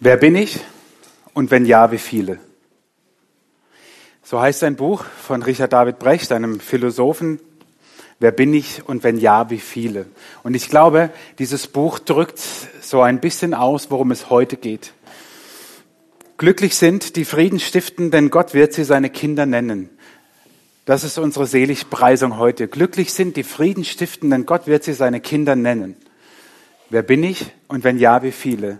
Wer bin ich und wenn ja, wie viele? So heißt ein Buch von Richard David Brecht, einem Philosophen. Wer bin ich und wenn ja, wie viele? Und ich glaube, dieses Buch drückt so ein bisschen aus, worum es heute geht. Glücklich sind, die Frieden stiften, denn Gott wird sie seine Kinder nennen. Das ist unsere Seligpreisung heute. Glücklich sind, die Frieden stiften, denn Gott wird sie seine Kinder nennen. Wer bin ich und wenn ja, wie viele?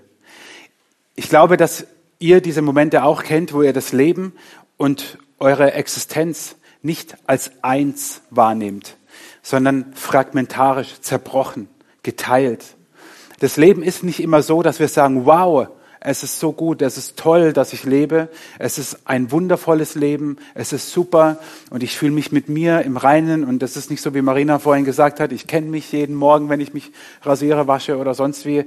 Ich glaube, dass ihr diese Momente auch kennt, wo ihr das Leben und eure Existenz nicht als eins wahrnehmt, sondern fragmentarisch, zerbrochen, geteilt. Das Leben ist nicht immer so, dass wir sagen, wow, es ist so gut, es ist toll, dass ich lebe, es ist ein wundervolles Leben, es ist super und ich fühle mich mit mir im Reinen. Und das ist nicht so, wie Marina vorhin gesagt hat, ich kenne mich jeden Morgen, wenn ich mich rasiere, wasche oder sonst wie,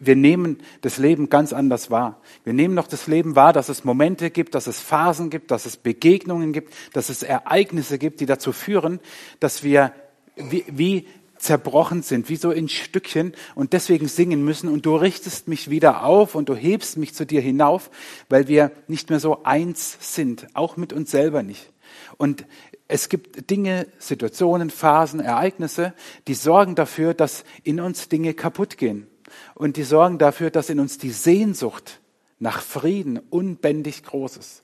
wir nehmen das Leben ganz anders wahr. Wir nehmen noch das Leben wahr, dass es Momente gibt, dass es Phasen gibt, dass es Begegnungen gibt, dass es Ereignisse gibt, die dazu führen, dass wir wie, wie zerbrochen sind, wie so in Stückchen und deswegen singen müssen und du richtest mich wieder auf und du hebst mich zu dir hinauf, weil wir nicht mehr so eins sind, auch mit uns selber nicht. Und es gibt Dinge, Situationen, Phasen, Ereignisse, die sorgen dafür, dass in uns Dinge kaputt gehen und die sorgen dafür, dass in uns die Sehnsucht nach Frieden unbändig groß ist.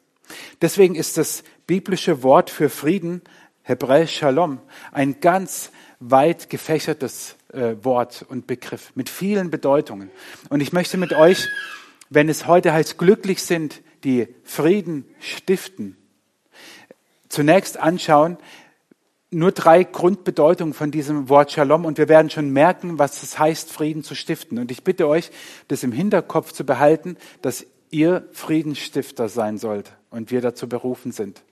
Deswegen ist das biblische Wort für Frieden, Hebräisch Shalom, ein ganz weit gefächertes äh, Wort und Begriff mit vielen Bedeutungen. Und ich möchte mit euch, wenn es heute heißt, glücklich sind, die Frieden stiften, zunächst anschauen, nur drei Grundbedeutungen von diesem Wort Shalom und wir werden schon merken, was es heißt, Frieden zu stiften. Und ich bitte euch, das im Hinterkopf zu behalten, dass ihr Friedensstifter sein sollt und wir dazu berufen sind.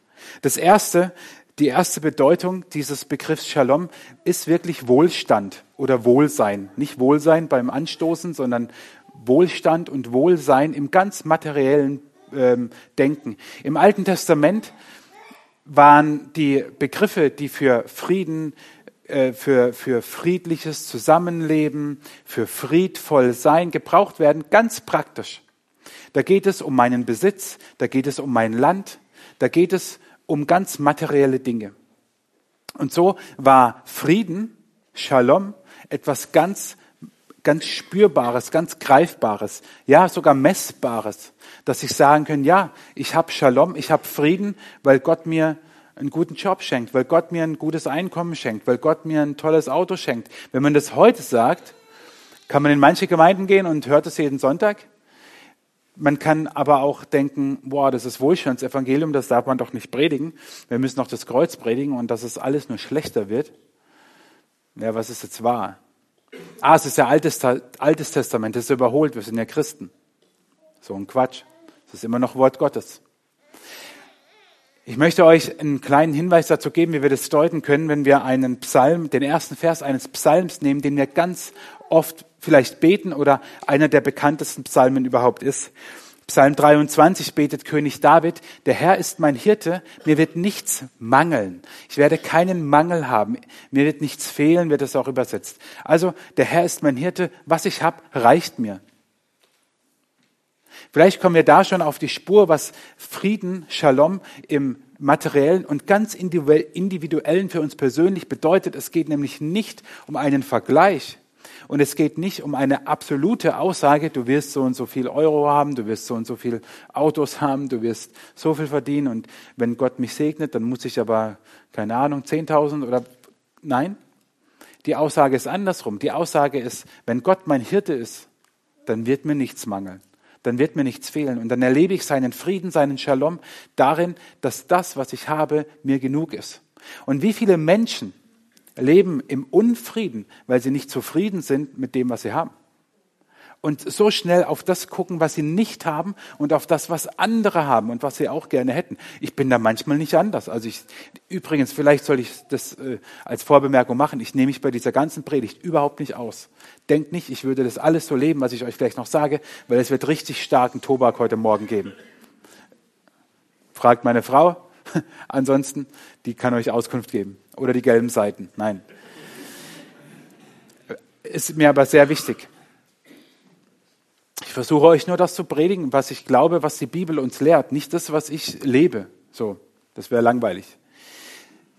Das erste, die erste Bedeutung dieses Begriffs Shalom ist wirklich Wohlstand oder Wohlsein. Nicht Wohlsein beim Anstoßen, sondern Wohlstand und Wohlsein im ganz materiellen ähm, Denken. Im Alten Testament waren die Begriffe, die für Frieden, äh, für, für friedliches Zusammenleben, für friedvoll Sein gebraucht werden, ganz praktisch. Da geht es um meinen Besitz, da geht es um mein Land, da geht es um ganz materielle Dinge. Und so war Frieden, Shalom, etwas ganz ganz Spürbares, ganz Greifbares, ja sogar Messbares, dass ich sagen kann, ja, ich habe Shalom, ich habe Frieden, weil Gott mir einen guten Job schenkt, weil Gott mir ein gutes Einkommen schenkt, weil Gott mir ein tolles Auto schenkt. Wenn man das heute sagt, kann man in manche Gemeinden gehen und hört es jeden Sonntag. Man kann aber auch denken, boah, das ist Wohlstandsevangelium, das darf man doch nicht predigen. Wir müssen noch das Kreuz predigen und dass es alles nur schlechter wird. Ja, was ist jetzt wahr? Ah, es ist ja Altes, Altes Testament, das ist überholt, wir sind ja Christen. So ein Quatsch. Es ist immer noch Wort Gottes. Ich möchte euch einen kleinen Hinweis dazu geben, wie wir das deuten können, wenn wir einen Psalm, den ersten Vers eines Psalms nehmen, den wir ganz oft vielleicht beten oder einer der bekanntesten Psalmen überhaupt ist. Psalm 23 betet König David, der Herr ist mein Hirte, mir wird nichts mangeln. Ich werde keinen Mangel haben, mir wird nichts fehlen, wird es auch übersetzt. Also, der Herr ist mein Hirte, was ich habe, reicht mir. Vielleicht kommen wir da schon auf die Spur, was Frieden, Shalom im materiellen und ganz individuellen für uns persönlich bedeutet. Es geht nämlich nicht um einen Vergleich, und es geht nicht um eine absolute Aussage, du wirst so und so viel Euro haben, du wirst so und so viel Autos haben, du wirst so viel verdienen und wenn Gott mich segnet, dann muss ich aber, keine Ahnung, 10.000 oder nein. Die Aussage ist andersrum. Die Aussage ist, wenn Gott mein Hirte ist, dann wird mir nichts mangeln. Dann wird mir nichts fehlen. Und dann erlebe ich seinen Frieden, seinen Shalom darin, dass das, was ich habe, mir genug ist. Und wie viele Menschen leben im Unfrieden, weil sie nicht zufrieden sind mit dem, was sie haben. Und so schnell auf das gucken, was sie nicht haben und auf das, was andere haben und was sie auch gerne hätten. Ich bin da manchmal nicht anders. Also ich, übrigens, vielleicht soll ich das äh, als Vorbemerkung machen. Ich nehme mich bei dieser ganzen Predigt überhaupt nicht aus. Denkt nicht, ich würde das alles so leben, was ich euch vielleicht noch sage, weil es wird richtig starken Tobak heute Morgen geben. Fragt meine Frau. Ansonsten, die kann euch Auskunft geben oder die gelben Seiten. Nein. Ist mir aber sehr wichtig. Ich versuche euch nur das zu predigen, was ich glaube, was die Bibel uns lehrt, nicht das, was ich lebe. So, das wäre langweilig.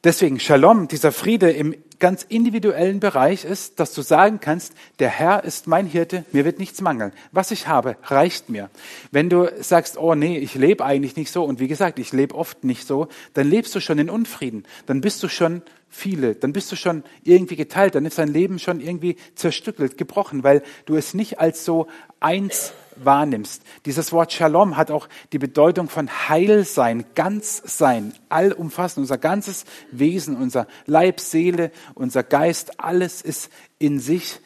Deswegen Shalom, dieser Friede im ganz individuellen Bereich ist, dass du sagen kannst, der Herr ist mein Hirte, mir wird nichts mangeln. Was ich habe, reicht mir. Wenn du sagst, oh nee, ich lebe eigentlich nicht so und wie gesagt, ich lebe oft nicht so, dann lebst du schon in Unfrieden. Dann bist du schon viele, dann bist du schon irgendwie geteilt, dann ist dein Leben schon irgendwie zerstückelt, gebrochen, weil du es nicht als so eins wahrnimmst. Dieses Wort Shalom hat auch die Bedeutung von Heilsein, Ganzsein, allumfassend. Unser ganzes Wesen, unser Leib, Seele, unser Geist, alles ist in sich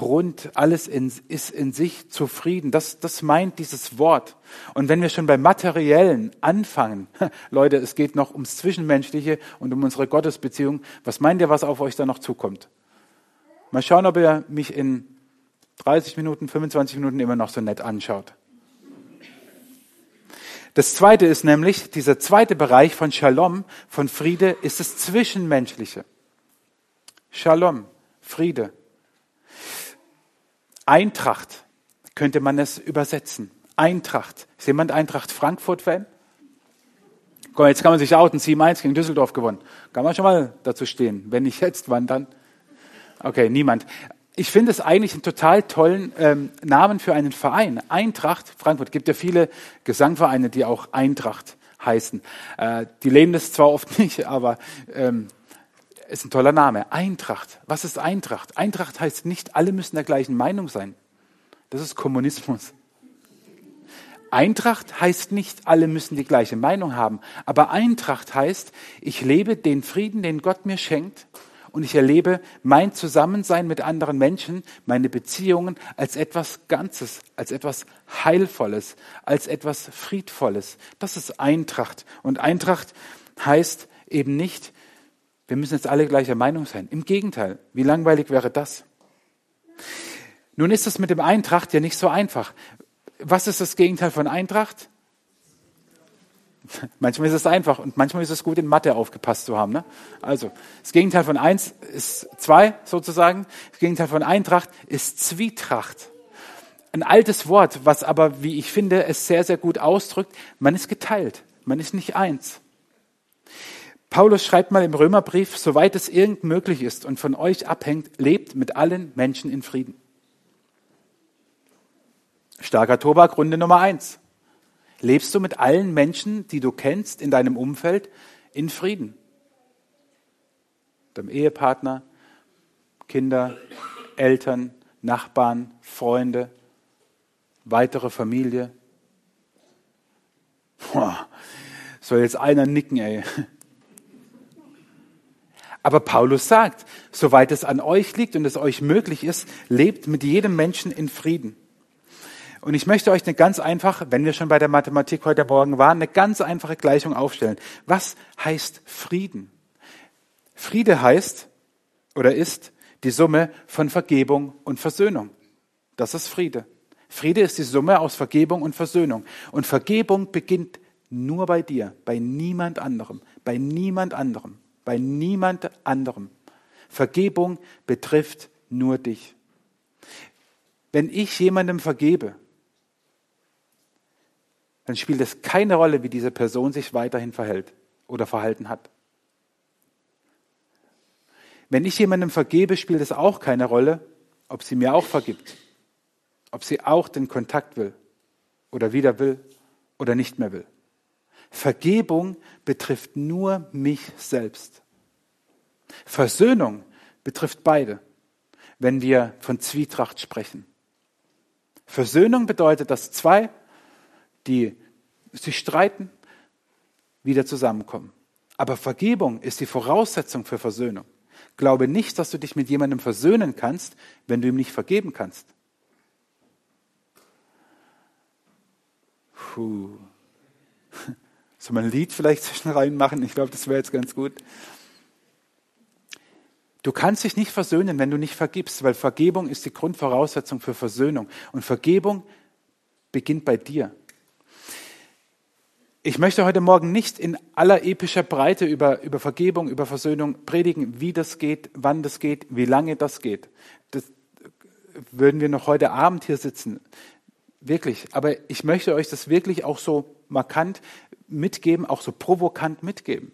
rund, alles in, ist in sich zufrieden. Das, das meint dieses Wort. Und wenn wir schon beim Materiellen anfangen, Leute, es geht noch ums Zwischenmenschliche und um unsere Gottesbeziehung. Was meint ihr, was auf euch da noch zukommt? Mal schauen, ob ihr mich in 30 Minuten, 25 Minuten immer noch so nett anschaut. Das zweite ist nämlich, dieser zweite Bereich von Shalom, von Friede, ist das Zwischenmenschliche. Shalom, Friede. Eintracht könnte man es übersetzen. Eintracht. Ist jemand Eintracht Frankfurt-Fan? Komm, jetzt kann man sich outen. 7-1 gegen Düsseldorf gewonnen. Kann man schon mal dazu stehen. Wenn nicht jetzt, wann dann? Okay, niemand ich finde es eigentlich einen total tollen ähm, Namen für einen Verein. Eintracht Frankfurt. Gibt ja viele Gesangvereine, die auch Eintracht heißen. Äh, die leben das zwar oft nicht, aber ähm, ist ein toller Name. Eintracht. Was ist Eintracht? Eintracht heißt nicht, alle müssen der gleichen Meinung sein. Das ist Kommunismus. Eintracht heißt nicht, alle müssen die gleiche Meinung haben. Aber Eintracht heißt, ich lebe den Frieden, den Gott mir schenkt und ich erlebe mein Zusammensein mit anderen Menschen, meine Beziehungen als etwas Ganzes, als etwas Heilvolles, als etwas Friedvolles. Das ist Eintracht. Und Eintracht heißt eben nicht, wir müssen jetzt alle gleicher Meinung sein. Im Gegenteil, wie langweilig wäre das? Nun ist es mit dem Eintracht ja nicht so einfach. Was ist das Gegenteil von Eintracht? Manchmal ist es einfach und manchmal ist es gut, in Mathe aufgepasst zu haben. Ne? Also, das Gegenteil von eins ist zwei sozusagen. Das Gegenteil von Eintracht ist Zwietracht. Ein altes Wort, was aber, wie ich finde, es sehr, sehr gut ausdrückt. Man ist geteilt. Man ist nicht eins. Paulus schreibt mal im Römerbrief, soweit es irgend möglich ist und von euch abhängt, lebt mit allen Menschen in Frieden. Starker Tobak, Runde Nummer eins. Lebst du mit allen Menschen, die du kennst in deinem Umfeld, in Frieden? Deinem Ehepartner, Kinder, Eltern, Nachbarn, Freunde, weitere Familie. Boah, soll jetzt einer nicken, ey. Aber Paulus sagt, soweit es an euch liegt und es euch möglich ist, lebt mit jedem Menschen in Frieden. Und ich möchte euch eine ganz einfache, wenn wir schon bei der Mathematik heute Morgen waren, eine ganz einfache Gleichung aufstellen. Was heißt Frieden? Friede heißt oder ist die Summe von Vergebung und Versöhnung. Das ist Friede. Friede ist die Summe aus Vergebung und Versöhnung. Und Vergebung beginnt nur bei dir, bei niemand anderem, bei niemand anderem, bei niemand anderem. Vergebung betrifft nur dich. Wenn ich jemandem vergebe, dann spielt es keine Rolle, wie diese Person sich weiterhin verhält oder verhalten hat. Wenn ich jemandem vergebe, spielt es auch keine Rolle, ob sie mir auch vergibt, ob sie auch den Kontakt will oder wieder will oder nicht mehr will. Vergebung betrifft nur mich selbst. Versöhnung betrifft beide, wenn wir von Zwietracht sprechen. Versöhnung bedeutet, dass zwei die sich streiten, wieder zusammenkommen. Aber Vergebung ist die Voraussetzung für Versöhnung. Glaube nicht, dass du dich mit jemandem versöhnen kannst, wenn du ihm nicht vergeben kannst. Puh. Soll man ein Lied vielleicht zwischen reinmachen? Ich glaube, das wäre jetzt ganz gut. Du kannst dich nicht versöhnen, wenn du nicht vergibst, weil Vergebung ist die Grundvoraussetzung für Versöhnung. Und Vergebung beginnt bei dir. Ich möchte heute Morgen nicht in aller epischer Breite über, über Vergebung, über Versöhnung predigen, wie das geht, wann das geht, wie lange das geht. Das würden wir noch heute Abend hier sitzen. Wirklich. Aber ich möchte euch das wirklich auch so markant mitgeben, auch so provokant mitgeben.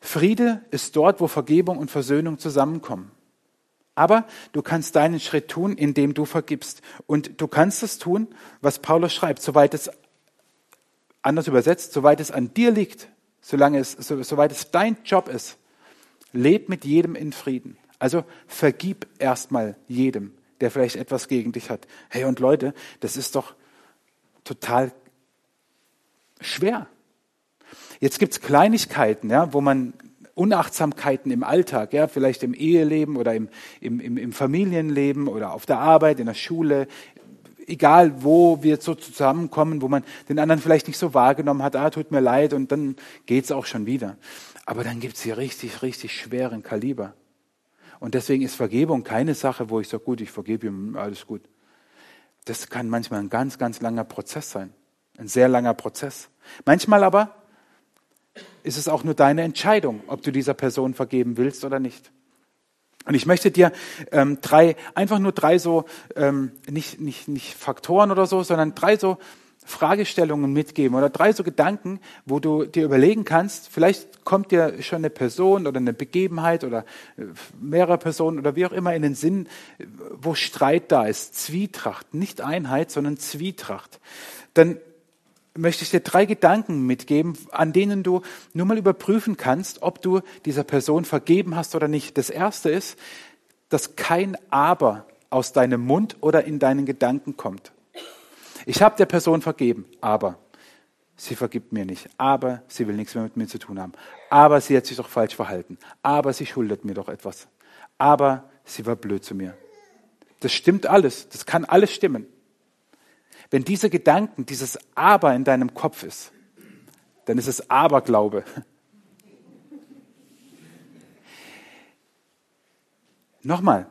Friede ist dort, wo Vergebung und Versöhnung zusammenkommen. Aber du kannst deinen Schritt tun, indem du vergibst. Und du kannst es tun, was Paulus schreibt, soweit es, anders übersetzt, soweit es an dir liegt, solange es, so, soweit es dein Job ist, leb mit jedem in Frieden. Also vergib erstmal jedem, der vielleicht etwas gegen dich hat. Hey, und Leute, das ist doch total schwer. Jetzt gibt's Kleinigkeiten, ja, wo man Unachtsamkeiten im Alltag, ja, vielleicht im Eheleben oder im, im, im, im Familienleben oder auf der Arbeit, in der Schule, egal wo wir so zusammenkommen, wo man den anderen vielleicht nicht so wahrgenommen hat, ah, tut mir leid, und dann geht's auch schon wieder. Aber dann gibt's hier richtig, richtig schweren Kaliber. Und deswegen ist Vergebung keine Sache, wo ich sage, gut, ich vergebe ihm, alles gut. Das kann manchmal ein ganz, ganz langer Prozess sein. Ein sehr langer Prozess. Manchmal aber ist es auch nur deine Entscheidung, ob du dieser Person vergeben willst oder nicht. Und ich möchte dir ähm, drei, einfach nur drei so, ähm, nicht, nicht, nicht Faktoren oder so, sondern drei so Fragestellungen mitgeben oder drei so Gedanken, wo du dir überlegen kannst, vielleicht kommt dir schon eine Person oder eine Begebenheit oder äh, mehrere Personen oder wie auch immer in den Sinn, wo Streit da ist, Zwietracht, nicht Einheit, sondern Zwietracht. Dann möchte ich dir drei Gedanken mitgeben, an denen du nur mal überprüfen kannst, ob du dieser Person vergeben hast oder nicht. Das erste ist, dass kein Aber aus deinem Mund oder in deinen Gedanken kommt. Ich habe der Person vergeben, aber sie vergibt mir nicht, aber sie will nichts mehr mit mir zu tun haben, aber sie hat sich doch falsch verhalten, aber sie schuldet mir doch etwas, aber sie war blöd zu mir. Das stimmt alles, das kann alles stimmen. Wenn diese Gedanken, dieses Aber in deinem Kopf ist, dann ist es Aberglaube. Nochmal,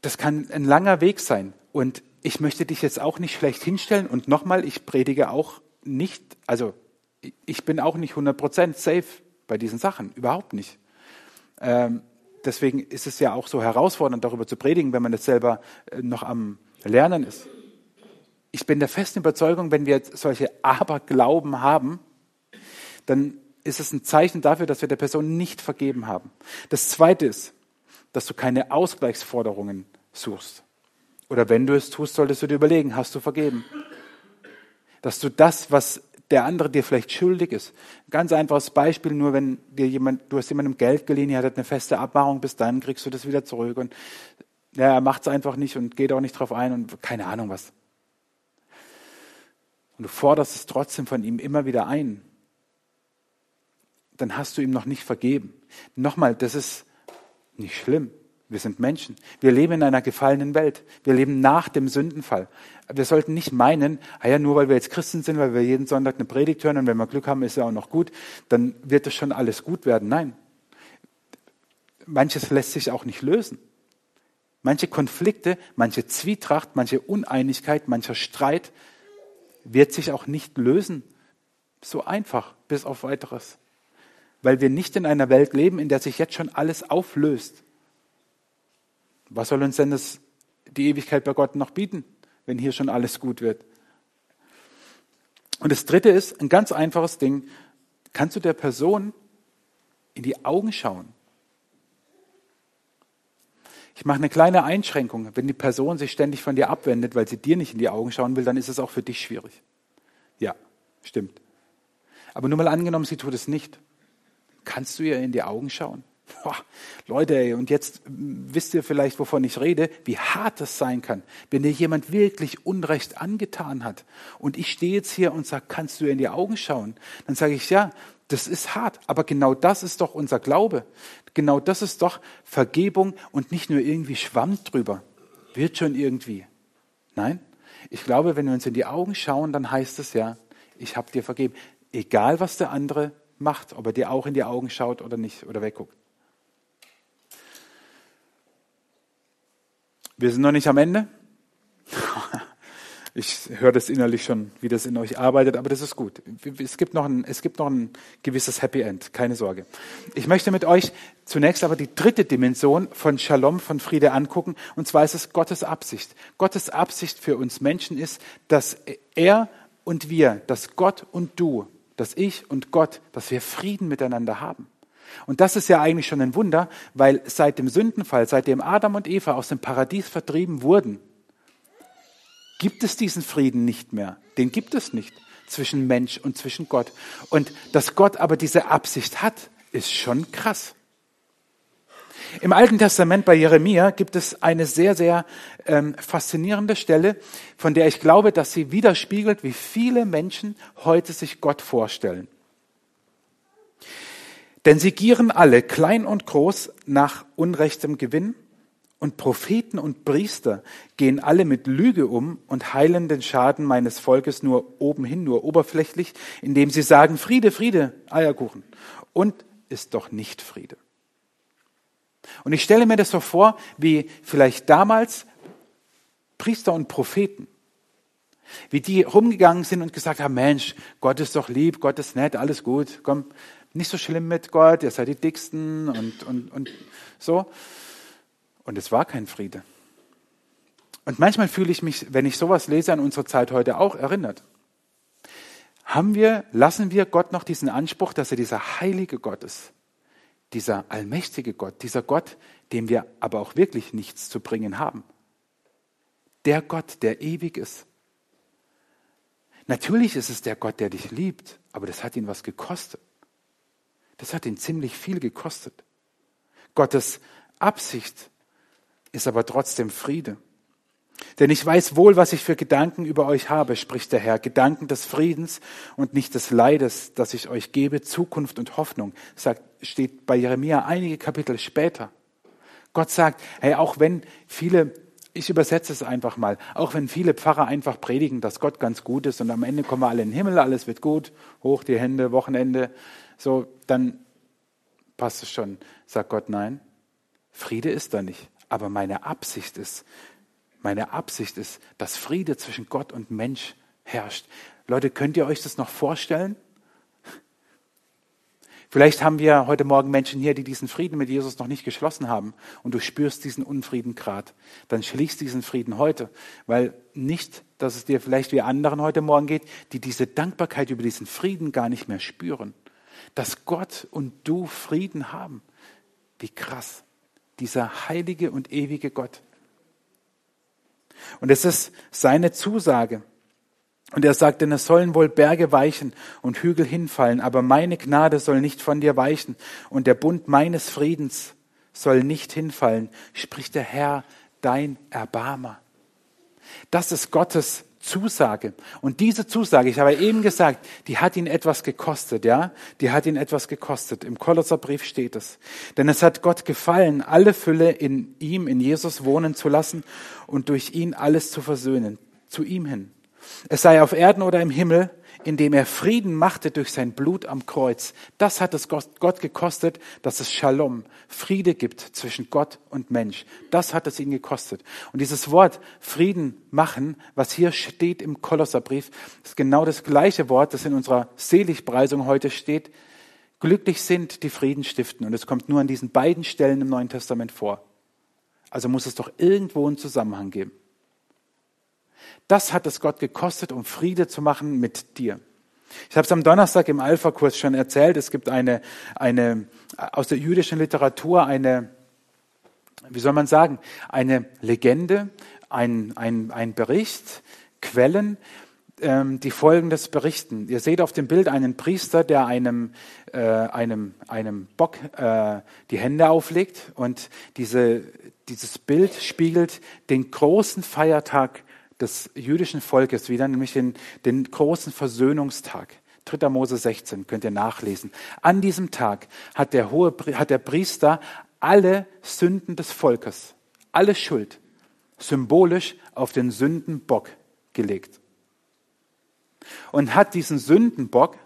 das kann ein langer Weg sein. Und ich möchte dich jetzt auch nicht schlecht hinstellen. Und nochmal, ich predige auch nicht, also ich bin auch nicht 100% safe bei diesen Sachen, überhaupt nicht. Ähm, deswegen ist es ja auch so herausfordernd, darüber zu predigen, wenn man das selber äh, noch am Lernen ist. Ich bin der festen Überzeugung, wenn wir solche Aberglauben haben, dann ist es ein Zeichen dafür, dass wir der Person nicht vergeben haben. Das Zweite ist, dass du keine Ausgleichsforderungen suchst. Oder wenn du es tust, solltest du dir überlegen, hast du vergeben? Dass du das, was der andere dir vielleicht schuldig ist. Ein ganz einfaches Beispiel, nur wenn dir jemand, du hast jemandem Geld geliehen, er hat eine feste Abmachung, bis dann kriegst du das wieder zurück und ja, er macht es einfach nicht und geht auch nicht drauf ein und keine Ahnung was und du forderst es trotzdem von ihm immer wieder ein, dann hast du ihm noch nicht vergeben. Nochmal, das ist nicht schlimm. Wir sind Menschen. Wir leben in einer gefallenen Welt. Wir leben nach dem Sündenfall. Wir sollten nicht meinen, ah ja, nur weil wir jetzt Christen sind, weil wir jeden Sonntag eine Predigt hören und wenn wir Glück haben, ist ja auch noch gut, dann wird das schon alles gut werden. Nein. Manches lässt sich auch nicht lösen. Manche Konflikte, manche Zwietracht, manche Uneinigkeit, mancher Streit wird sich auch nicht lösen. So einfach, bis auf weiteres. Weil wir nicht in einer Welt leben, in der sich jetzt schon alles auflöst. Was soll uns denn das, die Ewigkeit bei Gott noch bieten, wenn hier schon alles gut wird? Und das dritte ist ein ganz einfaches Ding. Kannst du der Person in die Augen schauen? Ich mache eine kleine Einschränkung. Wenn die Person sich ständig von dir abwendet, weil sie dir nicht in die Augen schauen will, dann ist es auch für dich schwierig. Ja, stimmt. Aber nur mal angenommen, sie tut es nicht. Kannst du ihr in die Augen schauen? Boah, Leute, ey, und jetzt wisst ihr vielleicht, wovon ich rede, wie hart es sein kann, wenn dir jemand wirklich Unrecht angetan hat. Und ich stehe jetzt hier und sage, kannst du ihr in die Augen schauen? Dann sage ich, ja, das ist hart, aber genau das ist doch unser Glaube. Genau das ist doch Vergebung und nicht nur irgendwie Schwamm drüber. Wird schon irgendwie. Nein, ich glaube, wenn wir uns in die Augen schauen, dann heißt es ja, ich habe dir vergeben. Egal, was der andere macht, ob er dir auch in die Augen schaut oder nicht oder wegguckt. Wir sind noch nicht am Ende. Ich höre das innerlich schon, wie das in euch arbeitet, aber das ist gut. Es gibt noch ein, es gibt noch ein gewisses Happy End, keine Sorge. Ich möchte mit euch zunächst aber die dritte Dimension von Shalom, von Friede angucken, und zwar ist es Gottes Absicht. Gottes Absicht für uns Menschen ist, dass er und wir, dass Gott und du, dass ich und Gott, dass wir Frieden miteinander haben. Und das ist ja eigentlich schon ein Wunder, weil seit dem Sündenfall, seitdem Adam und Eva aus dem Paradies vertrieben wurden, gibt es diesen Frieden nicht mehr. Den gibt es nicht zwischen Mensch und zwischen Gott. Und dass Gott aber diese Absicht hat, ist schon krass. Im Alten Testament bei Jeremia gibt es eine sehr, sehr ähm, faszinierende Stelle, von der ich glaube, dass sie widerspiegelt, wie viele Menschen heute sich Gott vorstellen. Denn sie gieren alle, klein und groß, nach unrechtem Gewinn und Propheten und Priester gehen alle mit Lüge um und heilen den Schaden meines Volkes nur obenhin, nur oberflächlich, indem sie sagen, Friede, Friede, Eierkuchen. Und ist doch nicht Friede. Und ich stelle mir das so vor, wie vielleicht damals Priester und Propheten, wie die rumgegangen sind und gesagt haben, Mensch, Gott ist doch lieb, Gott ist nett, alles gut, komm, nicht so schlimm mit Gott, ihr seid die Dicksten und, und, und so. Und es war kein Friede. Und manchmal fühle ich mich, wenn ich sowas lese, an unsere Zeit heute auch erinnert. Haben wir, lassen wir Gott noch diesen Anspruch, dass er dieser heilige Gott ist, dieser allmächtige Gott, dieser Gott, dem wir aber auch wirklich nichts zu bringen haben. Der Gott, der ewig ist. Natürlich ist es der Gott, der dich liebt, aber das hat ihn was gekostet. Das hat ihn ziemlich viel gekostet. Gottes Absicht ist aber trotzdem Friede. Denn ich weiß wohl, was ich für Gedanken über euch habe, spricht der Herr. Gedanken des Friedens und nicht des Leides, das ich euch gebe, Zukunft und Hoffnung, sagt, steht bei Jeremia einige Kapitel später. Gott sagt, hey, auch wenn viele, ich übersetze es einfach mal, auch wenn viele Pfarrer einfach predigen, dass Gott ganz gut ist und am Ende kommen wir alle in den Himmel, alles wird gut, hoch die Hände, Wochenende, so, dann passt es schon. Sagt Gott, nein, Friede ist da nicht. Aber meine Absicht ist, meine Absicht ist, dass Friede zwischen Gott und Mensch herrscht. Leute, könnt ihr euch das noch vorstellen? Vielleicht haben wir heute Morgen Menschen hier, die diesen Frieden mit Jesus noch nicht geschlossen haben und du spürst diesen Unfrieden gerade. Dann schließ diesen Frieden heute, weil nicht, dass es dir vielleicht wie anderen heute Morgen geht, die diese Dankbarkeit über diesen Frieden gar nicht mehr spüren. Dass Gott und du Frieden haben. Wie krass dieser heilige und ewige Gott. Und es ist seine Zusage. Und er sagt, denn es sollen wohl Berge weichen und Hügel hinfallen, aber meine Gnade soll nicht von dir weichen und der Bund meines Friedens soll nicht hinfallen, spricht der Herr, dein Erbarmer. Das ist Gottes Zusage. Und diese Zusage, ich habe eben gesagt, die hat ihn etwas gekostet, ja? Die hat ihn etwas gekostet. Im Kolosserbrief steht es. Denn es hat Gott gefallen, alle Fülle in ihm, in Jesus wohnen zu lassen und durch ihn alles zu versöhnen, zu ihm hin. Es sei auf Erden oder im Himmel, indem er Frieden machte durch sein Blut am Kreuz. Das hat es Gott gekostet, dass es Shalom, Friede gibt zwischen Gott und Mensch. Das hat es ihn gekostet. Und dieses Wort Frieden machen, was hier steht im Kolosserbrief, ist genau das gleiche Wort, das in unserer Seligpreisung heute steht. Glücklich sind, die Frieden stiften. Und es kommt nur an diesen beiden Stellen im Neuen Testament vor. Also muss es doch irgendwo einen Zusammenhang geben. Das hat es Gott gekostet, um Friede zu machen mit dir. Ich habe es am Donnerstag im Alpha-Kurs schon erzählt. Es gibt eine, eine, aus der jüdischen Literatur eine, wie soll man sagen, eine Legende, ein, ein, ein Bericht, Quellen, ähm, die Folgendes berichten. Ihr seht auf dem Bild einen Priester, der einem, äh, einem, einem Bock äh, die Hände auflegt und diese, dieses Bild spiegelt den großen Feiertag des jüdischen Volkes wieder, nämlich den, den großen Versöhnungstag. 3. Mose 16 könnt ihr nachlesen. An diesem Tag hat der, hohe, hat der Priester alle Sünden des Volkes, alle Schuld, symbolisch auf den Sündenbock gelegt. Und hat diesen Sündenbock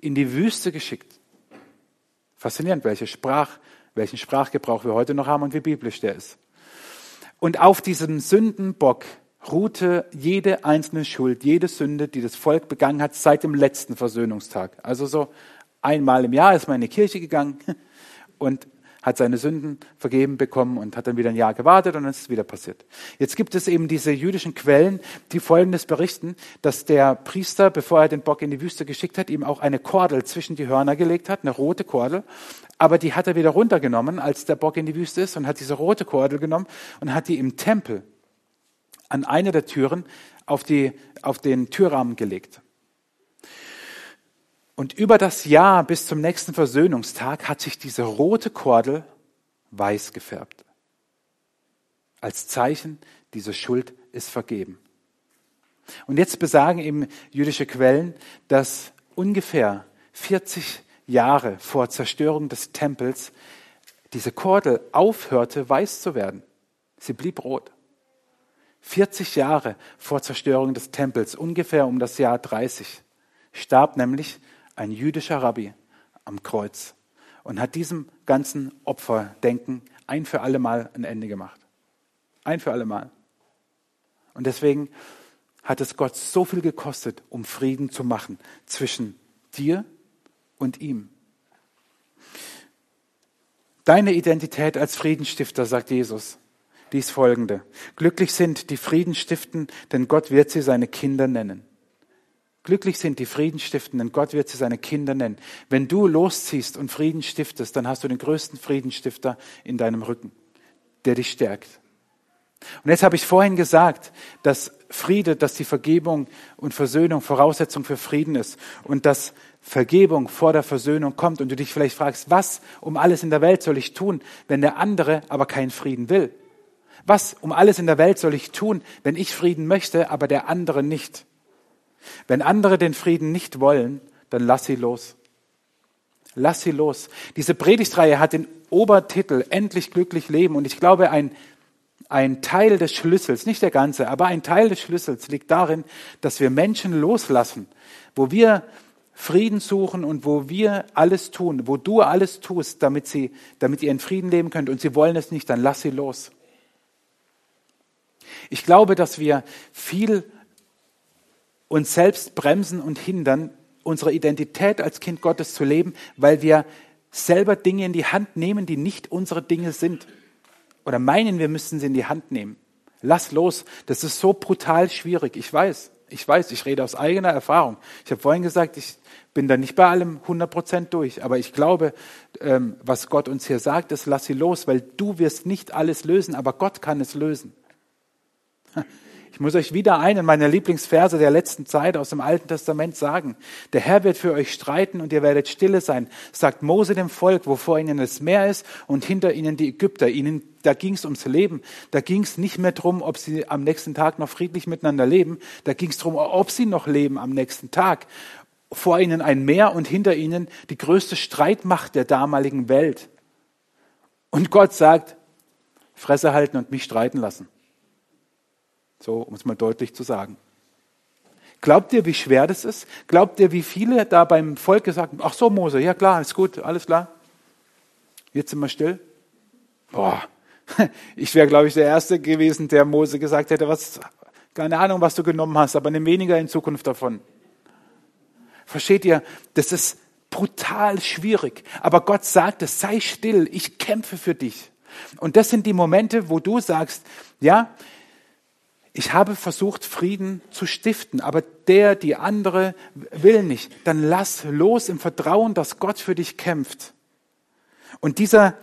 in die Wüste geschickt. Faszinierend, welche Sprach, welchen Sprachgebrauch wir heute noch haben und wie biblisch der ist. Und auf diesem Sündenbock ruhte jede einzelne Schuld, jede Sünde, die das Volk begangen hat, seit dem letzten Versöhnungstag. Also so einmal im Jahr ist man in die Kirche gegangen und hat seine Sünden vergeben bekommen und hat dann wieder ein Jahr gewartet und dann ist es wieder passiert. Jetzt gibt es eben diese jüdischen Quellen, die Folgendes berichten, dass der Priester, bevor er den Bock in die Wüste geschickt hat, ihm auch eine Kordel zwischen die Hörner gelegt hat, eine rote Kordel, aber die hat er wieder runtergenommen, als der Bock in die Wüste ist und hat diese rote Kordel genommen und hat die im Tempel an eine der Türen auf, die, auf den Türrahmen gelegt. Und über das Jahr bis zum nächsten Versöhnungstag hat sich diese rote Kordel weiß gefärbt. Als Zeichen, diese Schuld ist vergeben. Und jetzt besagen eben jüdische Quellen, dass ungefähr 40 Jahre vor Zerstörung des Tempels diese Kordel aufhörte, weiß zu werden. Sie blieb rot. 40 Jahre vor Zerstörung des Tempels, ungefähr um das Jahr 30, starb nämlich ein jüdischer Rabbi am Kreuz und hat diesem ganzen Opferdenken ein für alle Mal ein Ende gemacht. Ein für alle Mal. Und deswegen hat es Gott so viel gekostet, um Frieden zu machen zwischen dir und ihm. Deine Identität als Friedensstifter, sagt Jesus, die ist folgende. Glücklich sind die Frieden stiften, denn Gott wird sie seine Kinder nennen. Glücklich sind die Friedensstiftenden, Gott wird sie seine Kinder nennen. Wenn du losziehst und Frieden stiftest, dann hast du den größten Friedenstifter in deinem Rücken, der dich stärkt. Und jetzt habe ich vorhin gesagt, dass Friede, dass die Vergebung und Versöhnung Voraussetzung für Frieden ist und dass Vergebung vor der Versöhnung kommt und du dich vielleicht fragst, was um alles in der Welt soll ich tun, wenn der andere aber keinen Frieden will? Was um alles in der Welt soll ich tun, wenn ich Frieden möchte, aber der andere nicht? Wenn andere den Frieden nicht wollen, dann lass sie los. Lass sie los. Diese Predigtreihe hat den Obertitel Endlich glücklich leben. Und ich glaube, ein, ein Teil des Schlüssels, nicht der ganze, aber ein Teil des Schlüssels liegt darin, dass wir Menschen loslassen, wo wir Frieden suchen und wo wir alles tun, wo du alles tust, damit, sie, damit ihr in Frieden leben könnt und sie wollen es nicht, dann lass sie los. Ich glaube, dass wir viel uns selbst bremsen und hindern, unsere Identität als Kind Gottes zu leben, weil wir selber Dinge in die Hand nehmen, die nicht unsere Dinge sind. Oder meinen, wir müssten sie in die Hand nehmen. Lass los. Das ist so brutal schwierig. Ich weiß. Ich weiß. Ich rede aus eigener Erfahrung. Ich habe vorhin gesagt, ich bin da nicht bei allem 100 Prozent durch. Aber ich glaube, ähm, was Gott uns hier sagt, ist, lass sie los, weil du wirst nicht alles lösen, aber Gott kann es lösen. Ich muss euch wieder einen meiner Lieblingsverse der letzten Zeit aus dem Alten Testament sagen. Der Herr wird für euch streiten und ihr werdet stille sein, sagt Mose dem Volk, wo vor ihnen das Meer ist und hinter ihnen die Ägypter. Ihnen, da ging es ums Leben. Da ging es nicht mehr drum, ob sie am nächsten Tag noch friedlich miteinander leben. Da ging es drum, ob sie noch leben am nächsten Tag. Vor ihnen ein Meer und hinter ihnen die größte Streitmacht der damaligen Welt. Und Gott sagt, Fresse halten und mich streiten lassen. So, um es mal deutlich zu sagen. Glaubt ihr, wie schwer das ist? Glaubt ihr, wie viele da beim Volk gesagt haben, ach so, Mose, ja klar, ist gut, alles klar. Jetzt sind wir still. Boah, ich wäre, glaube ich, der Erste gewesen, der Mose gesagt hätte, was, keine Ahnung, was du genommen hast, aber nimm weniger in Zukunft davon. Versteht ihr? Das ist brutal schwierig. Aber Gott sagt es, sei still, ich kämpfe für dich. Und das sind die Momente, wo du sagst, ja, ich habe versucht, Frieden zu stiften, aber der, die andere will nicht. Dann lass los im Vertrauen, dass Gott für dich kämpft. Und dieser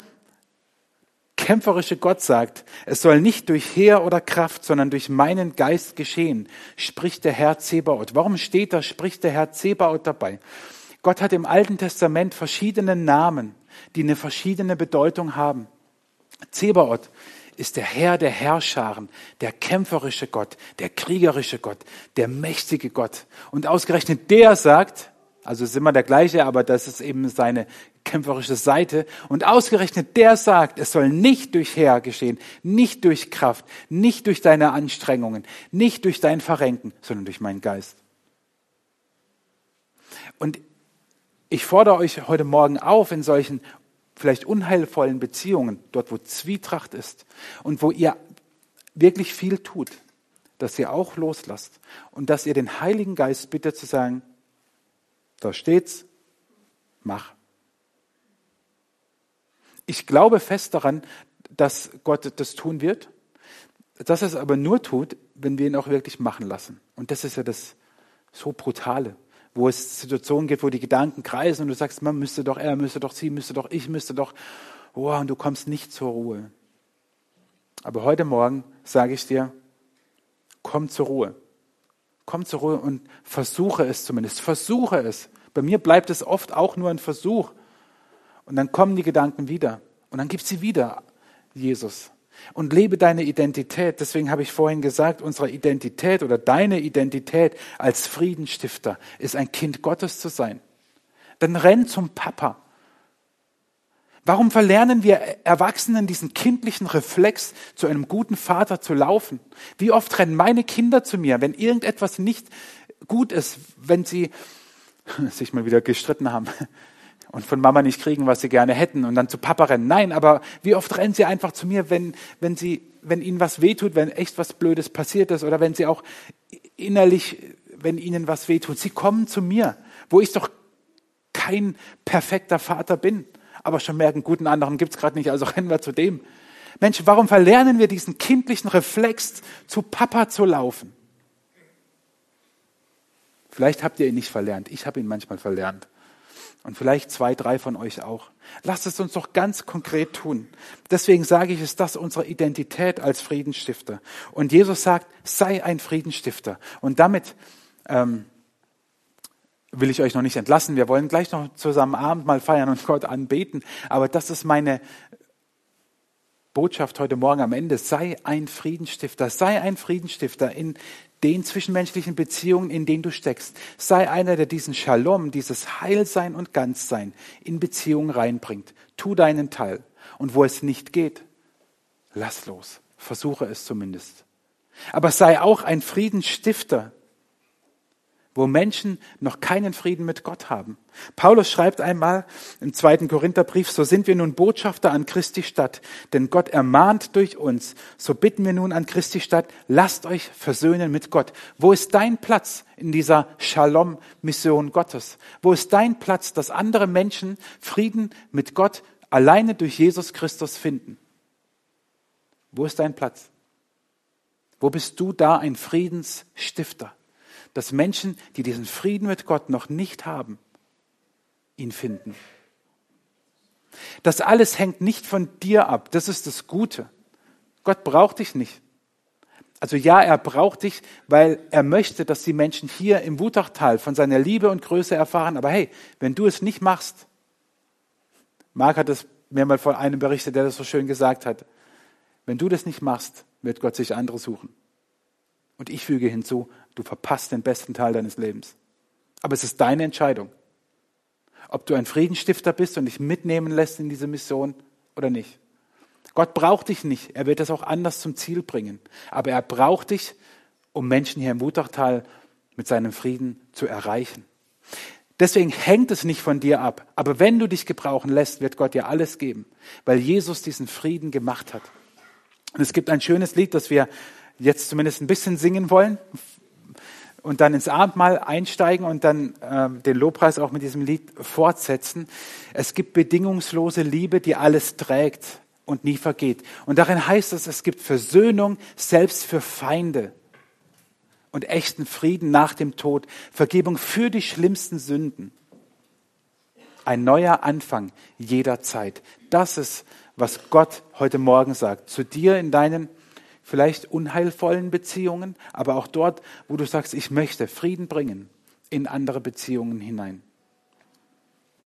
kämpferische Gott sagt, es soll nicht durch Heer oder Kraft, sondern durch meinen Geist geschehen, spricht der Herr Zebaoth. Warum steht da, spricht der Herr Zebaoth dabei? Gott hat im Alten Testament verschiedene Namen, die eine verschiedene Bedeutung haben. Zebaoth ist der Herr der Herrscharen, der kämpferische Gott, der kriegerische Gott, der mächtige Gott. Und ausgerechnet der sagt, also ist immer der gleiche, aber das ist eben seine kämpferische Seite. Und ausgerechnet der sagt, es soll nicht durch Herr geschehen, nicht durch Kraft, nicht durch deine Anstrengungen, nicht durch dein Verrenken, sondern durch meinen Geist. Und ich fordere euch heute Morgen auf, in solchen vielleicht unheilvollen Beziehungen, dort wo Zwietracht ist und wo ihr wirklich viel tut, dass ihr auch loslasst und dass ihr den Heiligen Geist bittet zu sagen, da steht's, mach. Ich glaube fest daran, dass Gott das tun wird, dass er es aber nur tut, wenn wir ihn auch wirklich machen lassen. Und das ist ja das so Brutale, wo es Situationen gibt, wo die Gedanken kreisen und du sagst, man müsste doch, er müsste doch, sie müsste doch, ich müsste doch, oh, und du kommst nicht zur Ruhe. Aber heute Morgen sage ich dir, komm zur Ruhe. Komm zur Ruhe und versuche es zumindest. Versuche es. Bei mir bleibt es oft auch nur ein Versuch. Und dann kommen die Gedanken wieder. Und dann gibt sie wieder Jesus. Und lebe deine Identität. Deswegen habe ich vorhin gesagt, unsere Identität oder deine Identität als Friedenstifter ist ein Kind Gottes zu sein. Dann renn zum Papa. Warum verlernen wir Erwachsenen diesen kindlichen Reflex, zu einem guten Vater zu laufen? Wie oft rennen meine Kinder zu mir, wenn irgendetwas nicht gut ist, wenn sie sich mal wieder gestritten haben und von Mama nicht kriegen, was sie gerne hätten und dann zu Papa rennen. Nein, aber wie oft rennen sie einfach zu mir, wenn, wenn, sie, wenn ihnen was wehtut, wenn echt was Blödes passiert ist oder wenn sie auch innerlich, wenn ihnen was wehtut. Sie kommen zu mir, wo ich doch kein perfekter Vater bin aber schon merken, guten anderen gibt es gerade nicht, also rennen wir zu dem. Mensch, warum verlernen wir diesen kindlichen Reflex, zu Papa zu laufen? Vielleicht habt ihr ihn nicht verlernt. Ich habe ihn manchmal verlernt. Und vielleicht zwei, drei von euch auch. Lasst es uns doch ganz konkret tun. Deswegen sage ich, ist das unsere Identität als Friedensstifter. Und Jesus sagt, sei ein Friedensstifter. Und damit ähm, will ich euch noch nicht entlassen. Wir wollen gleich noch zusammen Abendmahl feiern und Gott anbeten. Aber das ist meine Botschaft heute Morgen am Ende. Sei ein Friedensstifter. Sei ein Friedensstifter in den zwischenmenschlichen Beziehungen, in denen du steckst. Sei einer, der diesen Shalom, dieses Heilsein und Ganzsein in Beziehungen reinbringt. Tu deinen Teil. Und wo es nicht geht, lass los. Versuche es zumindest. Aber sei auch ein Friedensstifter wo Menschen noch keinen Frieden mit Gott haben. Paulus schreibt einmal im zweiten Korintherbrief, so sind wir nun Botschafter an Christi Stadt, denn Gott ermahnt durch uns. So bitten wir nun an Christi Stadt, lasst euch versöhnen mit Gott. Wo ist dein Platz in dieser Shalom-Mission Gottes? Wo ist dein Platz, dass andere Menschen Frieden mit Gott alleine durch Jesus Christus finden? Wo ist dein Platz? Wo bist du da ein Friedensstifter? Dass Menschen, die diesen Frieden mit Gott noch nicht haben, ihn finden. Das alles hängt nicht von dir ab. Das ist das Gute. Gott braucht dich nicht. Also ja, er braucht dich, weil er möchte, dass die Menschen hier im Wutachtal von seiner Liebe und Größe erfahren. Aber hey, wenn du es nicht machst, Marc hat es mir mal von einem berichtet, der das so schön gesagt hat. Wenn du das nicht machst, wird Gott sich andere suchen. Und ich füge hinzu, du verpasst den besten Teil deines Lebens. Aber es ist deine Entscheidung, ob du ein Friedensstifter bist und dich mitnehmen lässt in diese Mission oder nicht. Gott braucht dich nicht. Er wird das auch anders zum Ziel bringen. Aber er braucht dich, um Menschen hier im Wutachtal mit seinem Frieden zu erreichen. Deswegen hängt es nicht von dir ab. Aber wenn du dich gebrauchen lässt, wird Gott dir alles geben, weil Jesus diesen Frieden gemacht hat. Und es gibt ein schönes Lied, das wir jetzt zumindest ein bisschen singen wollen und dann ins Abendmahl einsteigen und dann äh, den Lobpreis auch mit diesem Lied fortsetzen. Es gibt bedingungslose Liebe, die alles trägt und nie vergeht. Und darin heißt es, es gibt Versöhnung selbst für Feinde und echten Frieden nach dem Tod, Vergebung für die schlimmsten Sünden. Ein neuer Anfang jederzeit. Das ist, was Gott heute Morgen sagt. Zu dir in deinen vielleicht unheilvollen Beziehungen, aber auch dort, wo du sagst, ich möchte Frieden bringen in andere Beziehungen hinein.